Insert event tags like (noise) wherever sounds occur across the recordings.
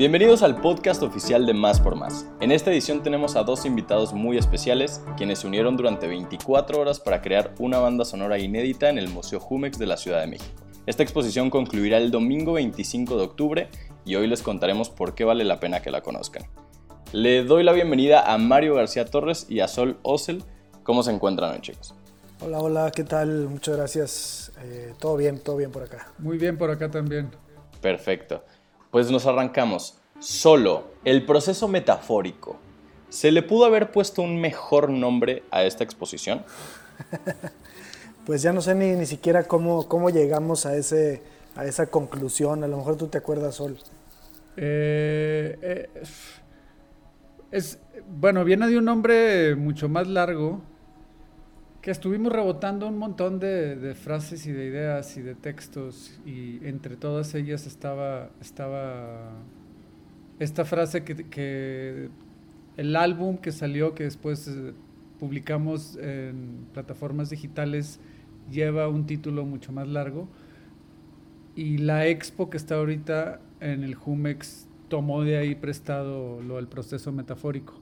Bienvenidos al podcast oficial de Más por Más. En esta edición tenemos a dos invitados muy especiales, quienes se unieron durante 24 horas para crear una banda sonora inédita en el Museo Jumex de la Ciudad de México. Esta exposición concluirá el domingo 25 de octubre y hoy les contaremos por qué vale la pena que la conozcan. Le doy la bienvenida a Mario García Torres y a Sol Osel. ¿Cómo se encuentran hoy, chicos? Hola, hola, ¿qué tal? Muchas gracias. Eh, todo bien, todo bien por acá. Muy bien por acá también. Perfecto. Pues nos arrancamos. Solo, el proceso metafórico. ¿Se le pudo haber puesto un mejor nombre a esta exposición? (laughs) pues ya no sé ni, ni siquiera cómo, cómo llegamos a, ese, a esa conclusión. A lo mejor tú te acuerdas, Sol. Eh, eh, es, bueno, viene de un nombre mucho más largo que estuvimos rebotando un montón de, frases y de ideas y de textos y entre todas ellas estaba, estaba esta frase que, el álbum que salió, que después eh, publicamos en plataformas digitales, lleva un título mucho más largo y la expo que está ahorita en el Jumex tomó de ahí prestado lo del proceso metafórico.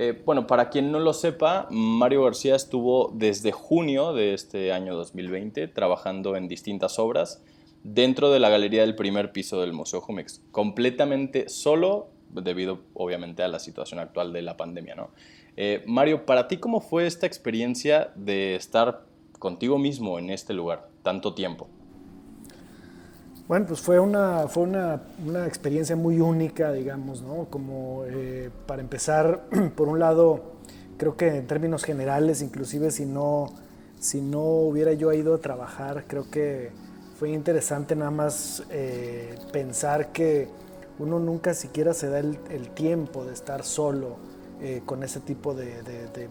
Eh, bueno, para quien no lo sepa, Mario García estuvo desde junio de este año 2020 trabajando en distintas obras dentro de la galería del primer piso del Museo Jumex, completamente solo debido obviamente a la situación actual de la pandemia. ¿no? Eh, Mario, para ti, ¿cómo fue esta experiencia de estar contigo mismo en este lugar tanto tiempo? Bueno, pues fue una, fue una, una experiencia muy única, digamos, ¿no? Como eh, para empezar, (clears throat) por un lado, creo que en términos generales, inclusive si no, si no hubiera yo ido a trabajar, creo que fue interesante nada más eh, pensar que uno nunca siquiera se da el, tiempo de estar solo eh, con ese tipo de, de,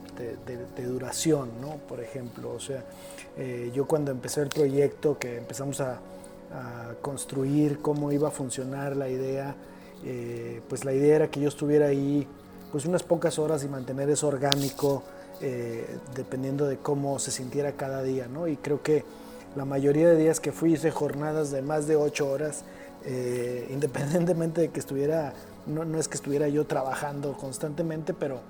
de, duración, ¿no? Por ejemplo, o sea, yo cuando empecé el proyecto, que empezamos a a construir cómo iba a funcionar la idea. Eh, pues la idea era que yo estuviera ahí pues unas pocas horas y mantener eso orgánico eh, dependiendo de cómo se sintiera cada día, ¿no? Y creo que la mayoría de días que fui hice jornadas de más de ocho horas, eh, independientemente de que estuviera, no, no, es que estuviera yo trabajando constantemente, pero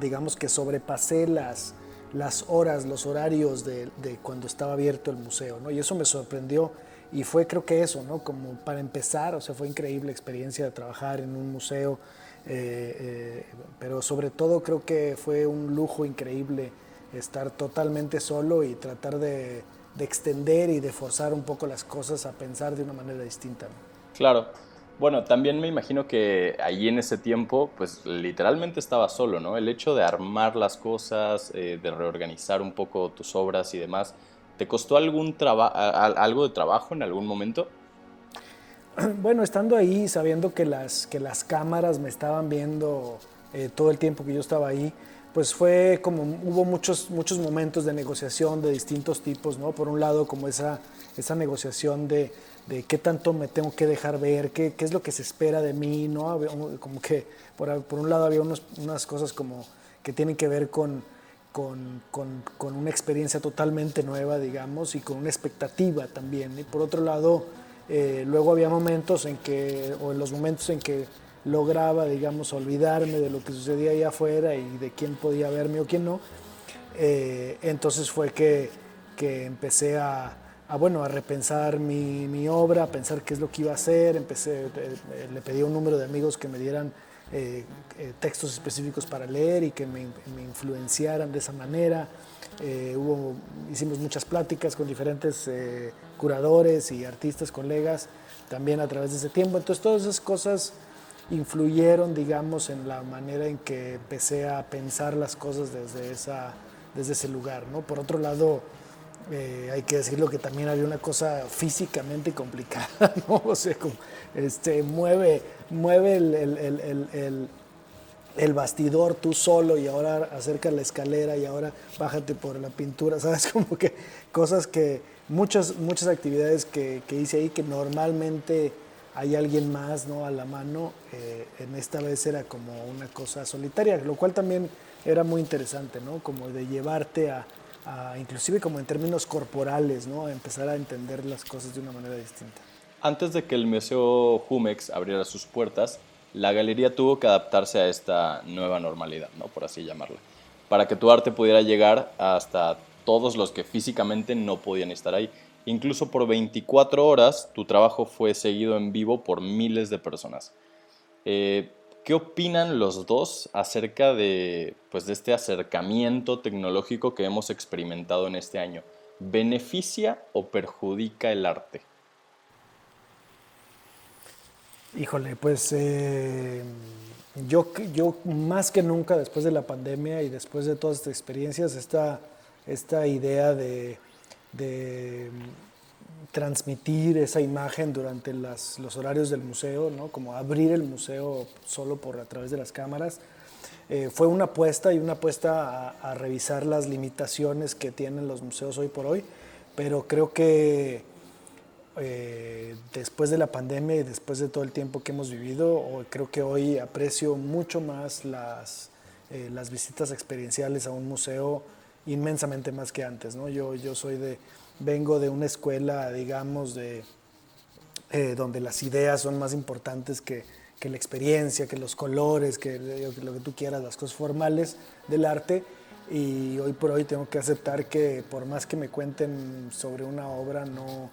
digamos que sobrepasé las, las horas, los horarios de, de cuando estaba abierto el museo, ¿no? Y eso me sorprendió y fue creo que eso, ¿no? Como para empezar, o sea, fue increíble experiencia de trabajar en un museo, eh, eh, pero sobre todo creo que fue un lujo increíble estar totalmente solo y tratar de, de extender y de forzar un poco las cosas a pensar de una manera distinta. Claro. Bueno, también me imagino que allí en ese tiempo, pues literalmente estaba solo, ¿no? El hecho de armar las cosas, eh, de reorganizar un poco tus obras y demás, ¿Te costó algún algo de trabajo en algún momento? (clears throat) Bueno, estando ahí, sabiendo que las, que las cámaras me estaban viendo eh, todo el tiempo que yo estaba ahí, pues fue como, hubo muchos, muchos momentos de negociación de distintos tipos, ¿no? Por un lado, como esa, esa negociación de, de qué tanto me tengo que dejar ver, qué, qué, es lo que se espera de mí, ¿no? Como que por, por un lado había unos, unas cosas como que tienen que ver con con, con, con, una experiencia totalmente nueva, digamos, y con una expectativa también. Y por otro lado, eh, luego había momentos en que, o en los momentos en que lograba, digamos, olvidarme de lo que sucedía allá afuera y de quién podía verme o quién no. Eh, entonces fue que, que empecé a, a, bueno, a repensar mi, mi, obra, a pensar qué es lo que iba a hacer. Empecé, eh, le pedí a un número de amigos que me dieran eh, eh, textos específicos para leer y que me, me influenciaran de esa manera. Eh, hicimos muchas pláticas con diferentes curadores y artistas, colegas, también a través de ese tiempo. Entonces todas esas cosas influyeron, digamos, en la manera en que empecé a pensar las cosas desde, desde ese lugar. ¿no? Por otro lado, eh, hay que decirlo que también había una cosa físicamente complicada, (laughs) ¿no? O sea, como, este, mueve, mueve el, el, el, el, bastidor tú solo y ahora acerca la escalera y ahora bájate por la pintura, (laughs) ¿sabes? Como que cosas que, muchas, muchas actividades que, que hice ahí que normalmente hay alguien más ¿no? a la mano, eh, en esta vez era como una cosa solitaria, lo cual también era muy interesante, ¿no? Como de llevarte a inclusive como en términos corporales, ¿no? empezar a entender las cosas de una manera distinta. Antes de que el Museo Jumex abriera sus puertas, la galería tuvo que adaptarse a esta nueva normalidad, ¿no? por así llamarla, para que tu arte pudiera llegar hasta todos los que físicamente no podían estar ahí. Incluso por 24 horas tu trabajo fue seguido en vivo por miles de personas. Eh, ¿Qué opinan los dos acerca de, pues, de este acercamiento tecnológico que hemos experimentado en este año? ¿Beneficia o perjudica el arte? Híjole, pues eh, yo, yo más que nunca después de la pandemia y después de todas estas experiencias, esta, esta idea de, transmitir esa imagen durante las, los horarios del museo, ¿no? como abrir el museo solo por a través de las cámaras, eh, fue una apuesta y una apuesta a, a, revisar las limitaciones que tienen los museos hoy por hoy, pero creo que eh, después de la pandemia y después de todo el tiempo que hemos vivido, creo que hoy aprecio mucho más las, eh, las visitas experienciales a un museo inmensamente más que antes. ¿no? Yo, yo soy de, vengo de una escuela, digamos, de, eh, donde las ideas son más importantes que, que, la experiencia, que los colores, que lo que tú quieras, las cosas formales del arte. Y hoy por hoy tengo que aceptar que por más que me cuenten sobre una obra, no,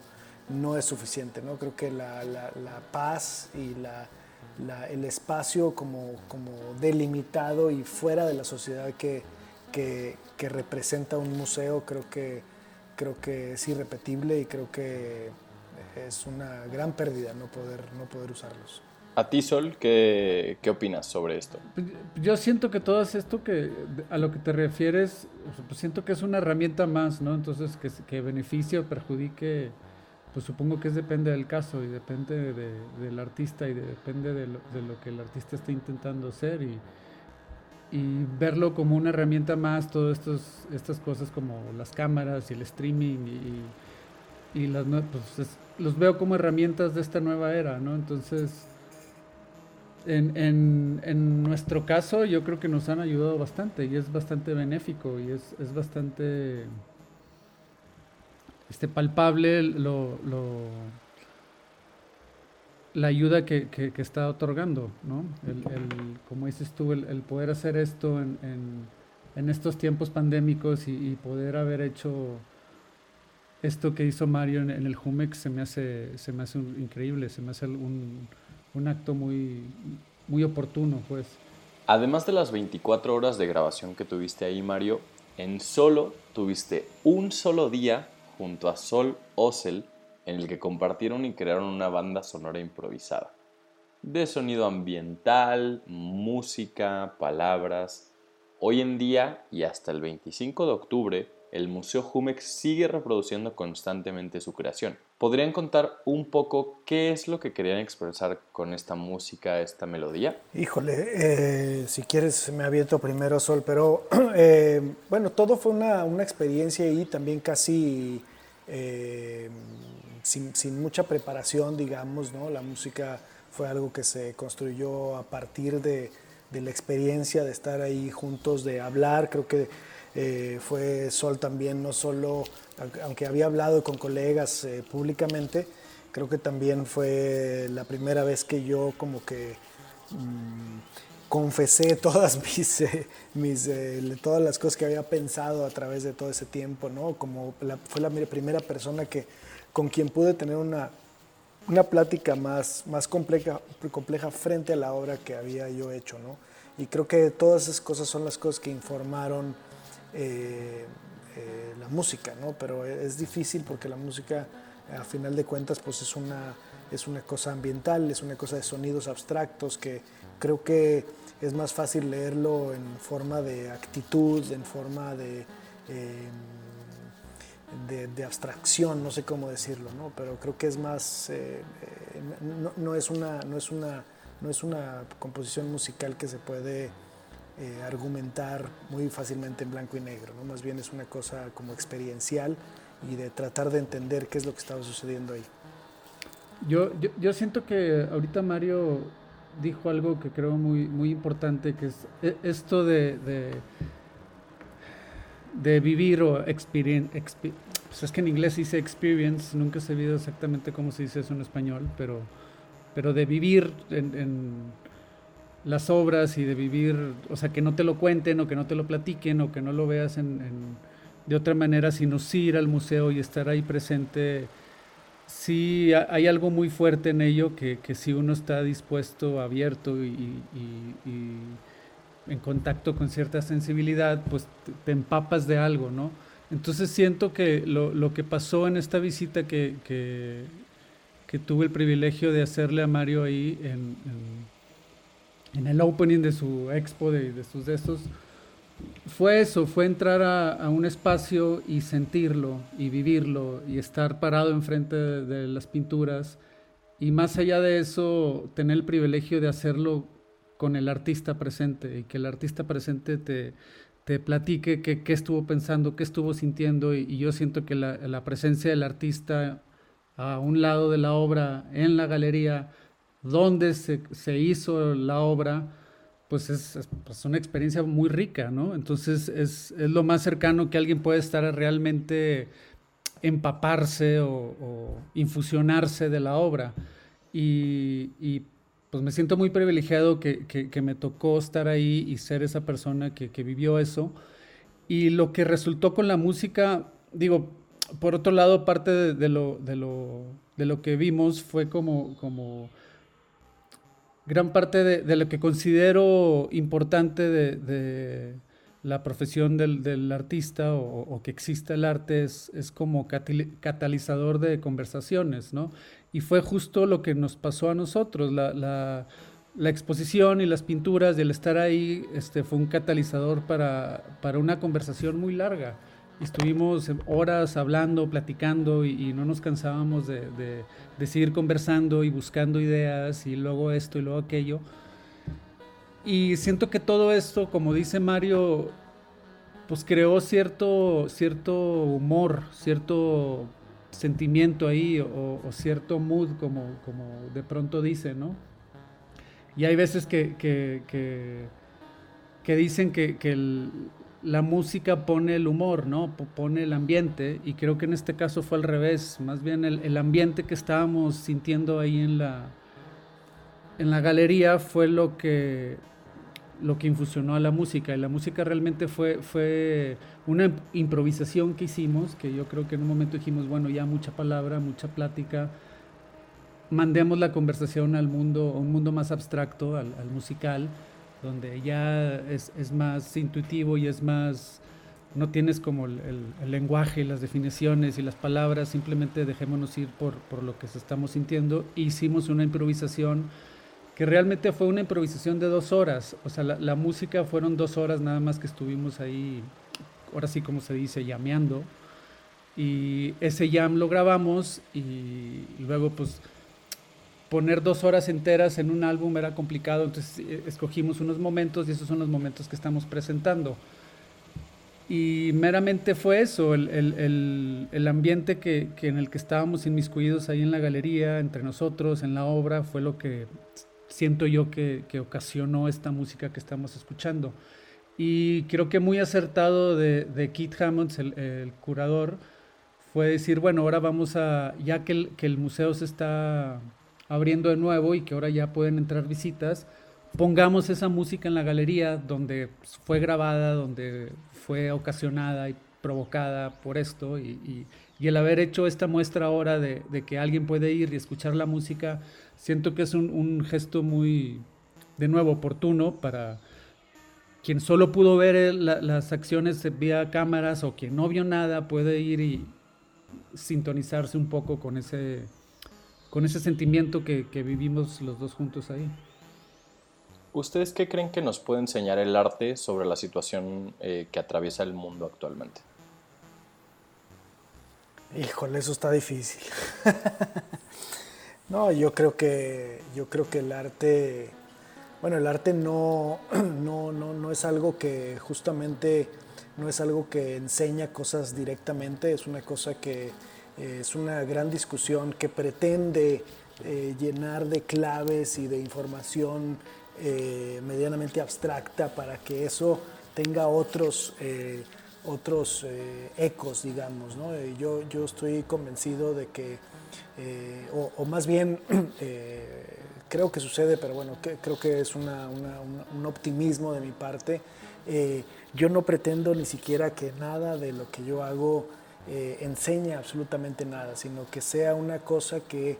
no es suficiente. ¿no? Creo que la, la, paz y la, el espacio como, como, delimitado y fuera de la sociedad que, que, que, representa un museo, creo que, creo que es irrepetible y creo que es una gran pérdida no poder, no poder usarlos. A ti, Sol, ¿qué, ¿qué, opinas sobre esto? Pues, yo siento que todo esto que a lo que te refieres, pues siento que es una herramienta más, ¿no? Entonces, que, que beneficie o perjudique pues supongo que es depende del caso y depende de, del artista y depende de lo, de lo, que el artista está intentando hacer y, y verlo como una herramienta más, todas estas cosas como las cámaras y el streaming y, y las pues los veo como herramientas de esta nueva era, ¿no? Entonces, en, en, en, nuestro caso yo creo que nos han ayudado bastante y es bastante benéfico y es, es bastante este, palpable lo, la ayuda que, que, está otorgando, ¿no? El, como dices tú, el, poder hacer esto en, en, estos tiempos pandémicos y, poder haber hecho esto que hizo Mario en, el Jumex se me hace, se me hace increíble, se me hace un, un acto muy, muy oportuno, pues. Además de las 24 horas de grabación que tuviste ahí, Mario, en solo tuviste un solo día junto a Sol Ossel en el que compartieron y crearon una banda sonora improvisada. De sonido ambiental, música, palabras. Hoy en día y hasta el 25 de octubre, el Museo Jumex sigue reproduciendo constantemente su creación. ¿Podrían contar un poco qué es lo que querían expresar con esta música, esta melodía? Híjole, eh, si quieres me aviento primero Sol, pero (clears throat) eh, bueno, todo fue una, experiencia y también casi eh, sin, sin, mucha preparación, digamos, ¿no? La música fue algo que se construyó a partir de, de la experiencia de estar ahí juntos, de hablar, creo que eh, fue Sol también, no solo, aunque había hablado con colegas eh, públicamente, creo que también fue la primera vez que yo como que mmm, confesé (laughs) todas mis, eh, mis eh, todas las cosas que había pensado a través de todo ese tiempo, ¿no? Como la, fue la primera persona que, con quien pude tener una, una plática más, más compleja, compleja frente a la obra que había yo hecho, ¿no? Y creo que todas esas cosas son las cosas que informaron eh, eh, la música, ¿no? Pero es difícil porque la música, a final de cuentas, pues es una, es una cosa ambiental, es una cosa de sonidos abstractos que creo que es más fácil leerlo en forma de actitud, en forma de, eh, de, de, abstracción, no sé cómo decirlo, ¿no? pero creo que es más, no, no, es una, no, es una, no es una composición musical que se puede eh, argumentar muy fácilmente en blanco y negro, ¿no? más bien es una cosa como experiencial y de tratar de entender qué es lo que estaba sucediendo ahí. Yo, yo, yo siento que ahorita Mario dijo algo que creo muy, muy importante, que es e, esto de, de vivir o experien, exper, pues es que en inglés dice experience, nunca he sabido exactamente cómo se dice eso en español, pero, pero de vivir en, las obras y de vivir, o sea, que no te lo cuenten o que no te lo platiquen o que no lo veas en, de otra manera, sino sí ir al museo y estar ahí presente. Sí, hay algo muy fuerte en ello que, que si uno está dispuesto, abierto y en contacto con cierta sensibilidad, pues te, empapas de algo, ¿no? Entonces siento que lo, que pasó en esta visita que, que, tuve el privilegio de hacerle a Mario ahí en, en, el opening de su expo, de, de, sus de estos, fue eso, fue entrar a, un espacio y sentirlo y vivirlo y estar parado enfrente de, de las pinturas y más allá de eso, tener el privilegio de hacerlo con el artista presente y que el artista presente te, te platique qué, estuvo pensando, qué estuvo sintiendo y, yo siento que la, presencia del artista a un lado de la obra, en la galería, donde se, hizo la obra, pues es, pues una experiencia muy rica, ¿no? Entonces es, lo más cercano que alguien puede estar a realmente empaparse o, infusionarse de la obra. Y, y pues me siento muy privilegiado que, que, me tocó estar ahí y ser esa persona que, que, vivió eso. Y lo que resultó con la música, digo, por otro lado, parte de, lo, de, lo, de lo, que vimos fue como, como gran parte de, lo que considero importante de, la profesión del, artista o, que exista el arte es, como catalizador de conversaciones, ¿no? Y fue justo lo que nos pasó a nosotros. La exposición y las pinturas y el estar ahí este, fue un catalizador para, para una conversación muy larga. Estuvimos horas hablando, platicando y, no nos cansábamos de, de, de, seguir conversando y buscando ideas y luego esto y luego aquello. Y siento que todo esto, como dice Mario, pues creó cierto, cierto humor, cierto sentimiento ahí o, cierto mood, como, como de pronto dice, ¿no? Y hay veces que, que, que, dicen que, la música pone el humor, ¿no? Pone el ambiente, y creo que en este caso fue al revés, más bien el, el ambiente que estábamos sintiendo ahí en la, en la galería fue lo que lo que infusionó a la música. Y la música realmente fue, fue una improvisación que hicimos, que yo creo que en un momento dijimos, bueno, ya mucha palabra, mucha plática, mandemos la conversación al mundo, a un mundo más abstracto, al, musical, donde ya es, más intuitivo y es más, no tienes como el, lenguaje, las definiciones y las palabras, simplemente dejémonos ir por, por lo que estamos sintiendo. hicimos una improvisación que realmente fue una improvisación de dos horas. O sea, la, música fueron dos horas nada más que estuvimos ahí, ahora sí como se dice, llameando. Y ese jam lo grabamos y, luego pues poner dos horas enteras en un álbum era complicado, entonces eh, escogimos unos momentos y esos son los momentos que estamos presentando. Y meramente fue eso, el, el, el, ambiente que, que en el que estábamos inmiscuidos ahí en la galería, entre nosotros, en la obra, fue lo que siento yo que, que, ocasionó esta música que estamos escuchando. Y creo que muy acertado de, de Keith Hammonds, el, el, curador, fue decir, bueno, ahora vamos a, ya que el, que el museo se está abriendo de nuevo y que ahora ya pueden entrar visitas, pongamos esa música en la galería donde fue grabada, donde fue ocasionada y provocada por esto y, y, y el haber hecho esta muestra ahora de, que alguien puede ir y escuchar la música siento que es un, gesto muy, de nuevo, oportuno para quien solo pudo ver las acciones vía cámaras o quien no vio nada puede ir y sintonizarse un poco con ese, con ese sentimiento que, vivimos los dos juntos ahí. ¿Ustedes qué creen que nos puede enseñar el arte sobre la situación eh, que atraviesa el mundo actualmente? Híjole, eso está difícil. (laughs) No, yo creo que, yo creo que el arte, bueno, el arte no, (clears throat) no, no, no es algo que justamente, no es algo que enseña cosas directamente, es una cosa que eh, es una gran discusión que pretende eh, llenar de claves y de información eh, medianamente abstracta para que eso tenga otros otros ecos, digamos. ¿no? yo, yo estoy convencido de que, o, más bien, (clears throat) creo que sucede, pero bueno, creo que es un optimismo de mi parte. yo no pretendo ni siquiera que nada de lo que yo hago eh, enseña absolutamente nada, sino que sea una cosa que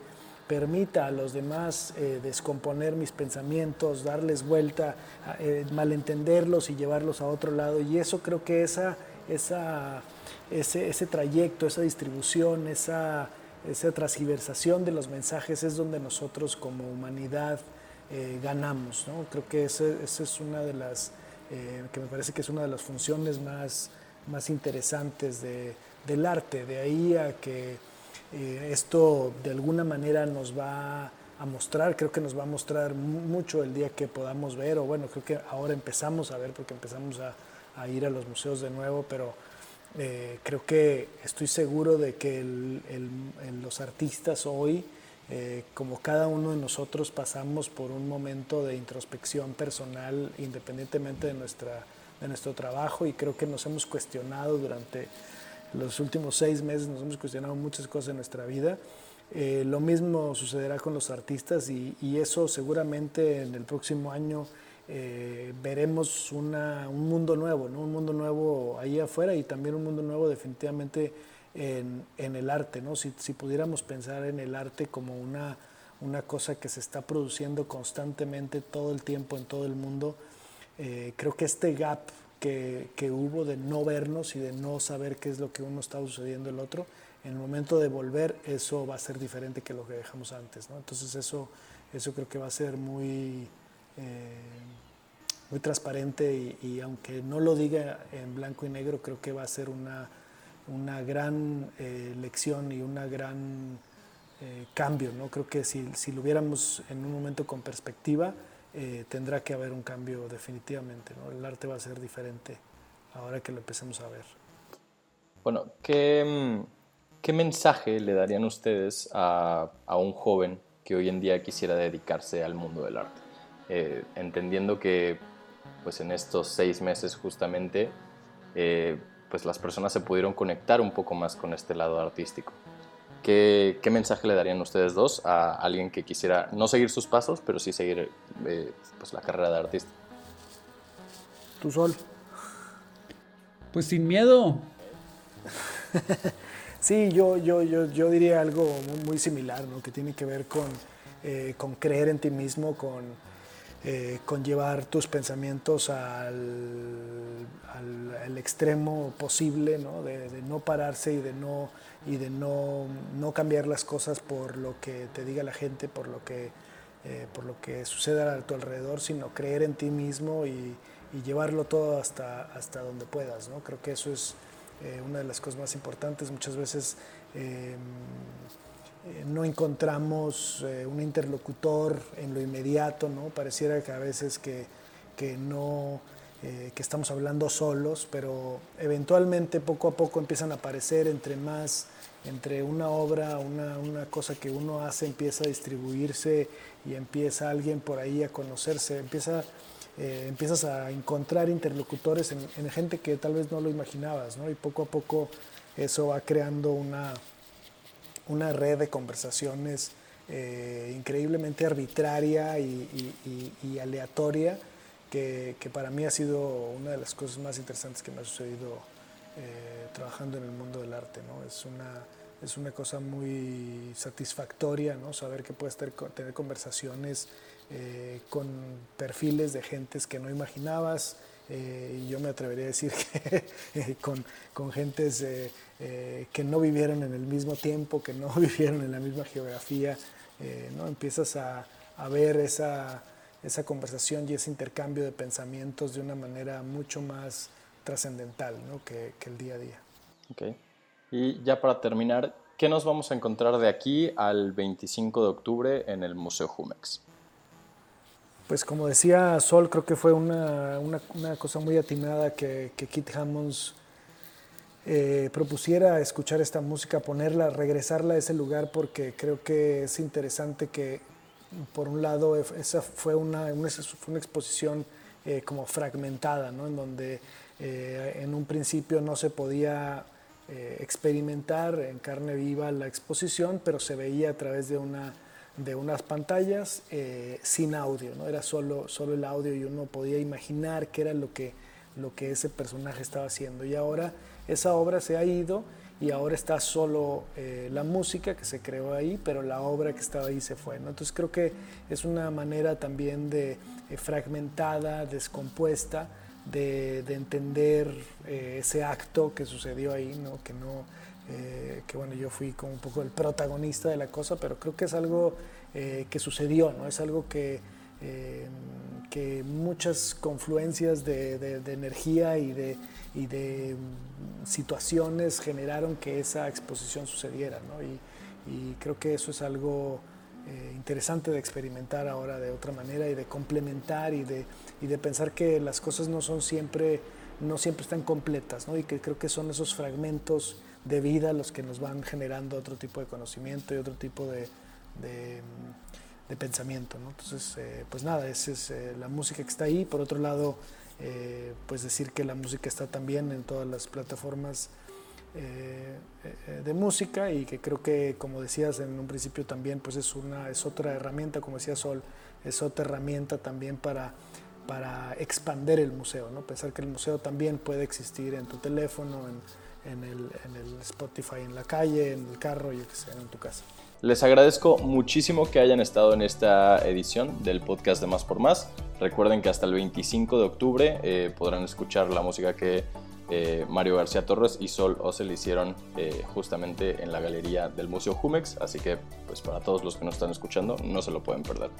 permita a los demás eh, descomponer mis pensamientos, darles vuelta, eh, malentenderlos y llevarlos a otro lado. Y eso creo que esa, esa, ese, ese trayecto, esa distribución, esa, esa transgiversación de los mensajes es donde nosotros como humanidad ganamos. ¿no? Creo que esa es una de las, que me parece que es una de las funciones más, más interesantes de, del arte, de ahí a que eh, esto de alguna manera nos va a mostrar, creo que nos va a mostrar mucho el día que podamos ver, o bueno, creo que ahora empezamos a ver porque empezamos a, ir a los museos de nuevo, pero eh, creo que estoy seguro de que los artistas hoy, eh, como cada uno de nosotros, pasamos por un momento de introspección personal independientemente de, nuestra, de nuestro trabajo y creo que nos hemos cuestionado durante los últimos seis meses nos hemos cuestionado muchas cosas en nuestra vida. Eh, lo mismo sucederá con los artistas y, eso seguramente en el próximo año eh, veremos una, un mundo nuevo, ¿no? un mundo nuevo ahí afuera y también un mundo nuevo definitivamente en, en el arte. ¿no? Si, si, pudiéramos pensar en el arte como una, una cosa que se está produciendo constantemente todo el tiempo en todo el mundo, eh, creo que este gap que, hubo de no vernos y de no saber qué es lo que uno está sucediendo el otro, en el momento de volver eso va a ser diferente que lo que dejamos antes. ¿no? Entonces eso, eso creo que va a ser muy, eh, muy transparente y, aunque no lo diga en blanco y negro, creo que va a ser una, una gran eh, lección y una gran eh, cambio. ¿no? Creo que si, si lo viéramos en un momento con perspectiva, eh, tendrá que haber un cambio definitivamente. ¿no? El arte va a ser diferente ahora que lo empecemos a ver. Bueno, ¿qué, qué mensaje le darían ustedes a, a, un joven que hoy en día quisiera dedicarse al mundo del arte? Eh, entendiendo que pues en estos seis meses justamente eh, pues las personas se pudieron conectar un poco más con este lado artístico. ¿Qué, mensaje le darían ustedes dos a alguien que quisiera no seguir sus pasos, pero sí seguir eh, pues la carrera de artista? Tu sol. Pues sin miedo. (laughs) sí, yo, yo, yo, yo, diría algo muy, similar, ¿no? que tiene que ver con, eh, con creer en ti mismo, con, eh, con llevar tus pensamientos al, al, extremo posible, ¿no? De, no pararse y de no y de no, no, cambiar las cosas por lo que te diga la gente, por lo que, eh, que suceda a tu alrededor, sino creer en ti mismo y, llevarlo todo hasta, hasta donde puedas. ¿no? Creo que eso es eh, una de las cosas más importantes. Muchas veces eh, no encontramos un interlocutor en lo inmediato, ¿no? pareciera que a veces que, que no eh, que estamos hablando solos, pero eventualmente poco a poco empiezan a aparecer entre más, entre una obra, una, una cosa que uno hace empieza a distribuirse y empieza alguien por ahí a conocerse, empieza, eh, empiezas a encontrar interlocutores en, gente que tal vez no lo imaginabas, ¿no? y poco a poco eso va creando una, una red de conversaciones eh, increíblemente arbitraria y, y aleatoria que, para mí ha sido una de las cosas más interesantes que me ha sucedido eh, trabajando en el mundo del arte. ¿no? Es, una, es una cosa muy satisfactoria ¿no? saber que puedes tener conversaciones eh, con perfiles de gentes que no imaginabas. Eh, yo me atrevería a decir (laughs) que con, con gentes que no vivieron en el mismo tiempo, que no (laughs) vivieron en la misma geografía, ¿no? empiezas a, a ver esa, esa conversación y ese intercambio de pensamientos de una manera mucho más trascendental ¿no? que, que, el día a día. Ok. Y ya para terminar, ¿qué nos vamos a encontrar de aquí al 25 de octubre en el Museo Jumex? Pues como decía Sol, creo que fue una, una, cosa muy atinada que, que Kit Hammonds eh, propusiera escuchar esta música, ponerla, regresarla a ese lugar, porque creo que es interesante que por un lado, esa fue una, una, fue una exposición eh, como fragmentada, ¿no? en donde en un principio no se podía experimentar en carne viva la exposición, pero se veía a través de una de unas pantallas sin audio, ¿no? era solo, solo el audio y uno podía imaginar qué era lo que, lo que ese personaje estaba haciendo. Y ahora esa obra se ha ido y ahora está solo eh, la música que se creó ahí, pero la obra que estaba ahí se fue. Entonces creo que es una manera también de eh, fragmentada, descompuesta, de, entender eh, ese acto que sucedió ahí, ¿no? que no, que bueno, yo fui como un poco el protagonista de la cosa, pero creo que es algo que sucedió, ¿no? es algo que que muchas confluencias de, energía y de, y de, mm, situaciones generaron que esa exposición sucediera. ¿no? Y, creo que eso es algo eh, interesante de experimentar ahora de otra manera y de complementar y de, y de pensar que las cosas no son siempre, no siempre están completas ¿no? y que creo que son esos fragmentos de vida los que nos van generando otro tipo de conocimiento y otro tipo de, de pensamiento. ¿no? Entonces, eh, pues nada, esa es eh, la música que está ahí. Por otro lado, eh, pues decir que la música está también en todas las plataformas de música y que creo que, como decías en un principio también, pues es, una, es otra herramienta, como decía Sol, es otra herramienta también para, para expander el museo, ¿no? pensar que el museo también puede existir en tu teléfono, en, en, el, Spotify, en la calle, en el carro, yo que sé, en tu casa. Les agradezco muchísimo que hayan estado en esta edición del podcast de Más por Más. Recuerden que hasta el 25 de octubre eh, podrán escuchar la música que eh, Mario García Torres y Sol Ocel hicieron eh, justamente en la galería del Museo Jumex. Así que, pues para todos los que nos están escuchando, no se lo pueden perder.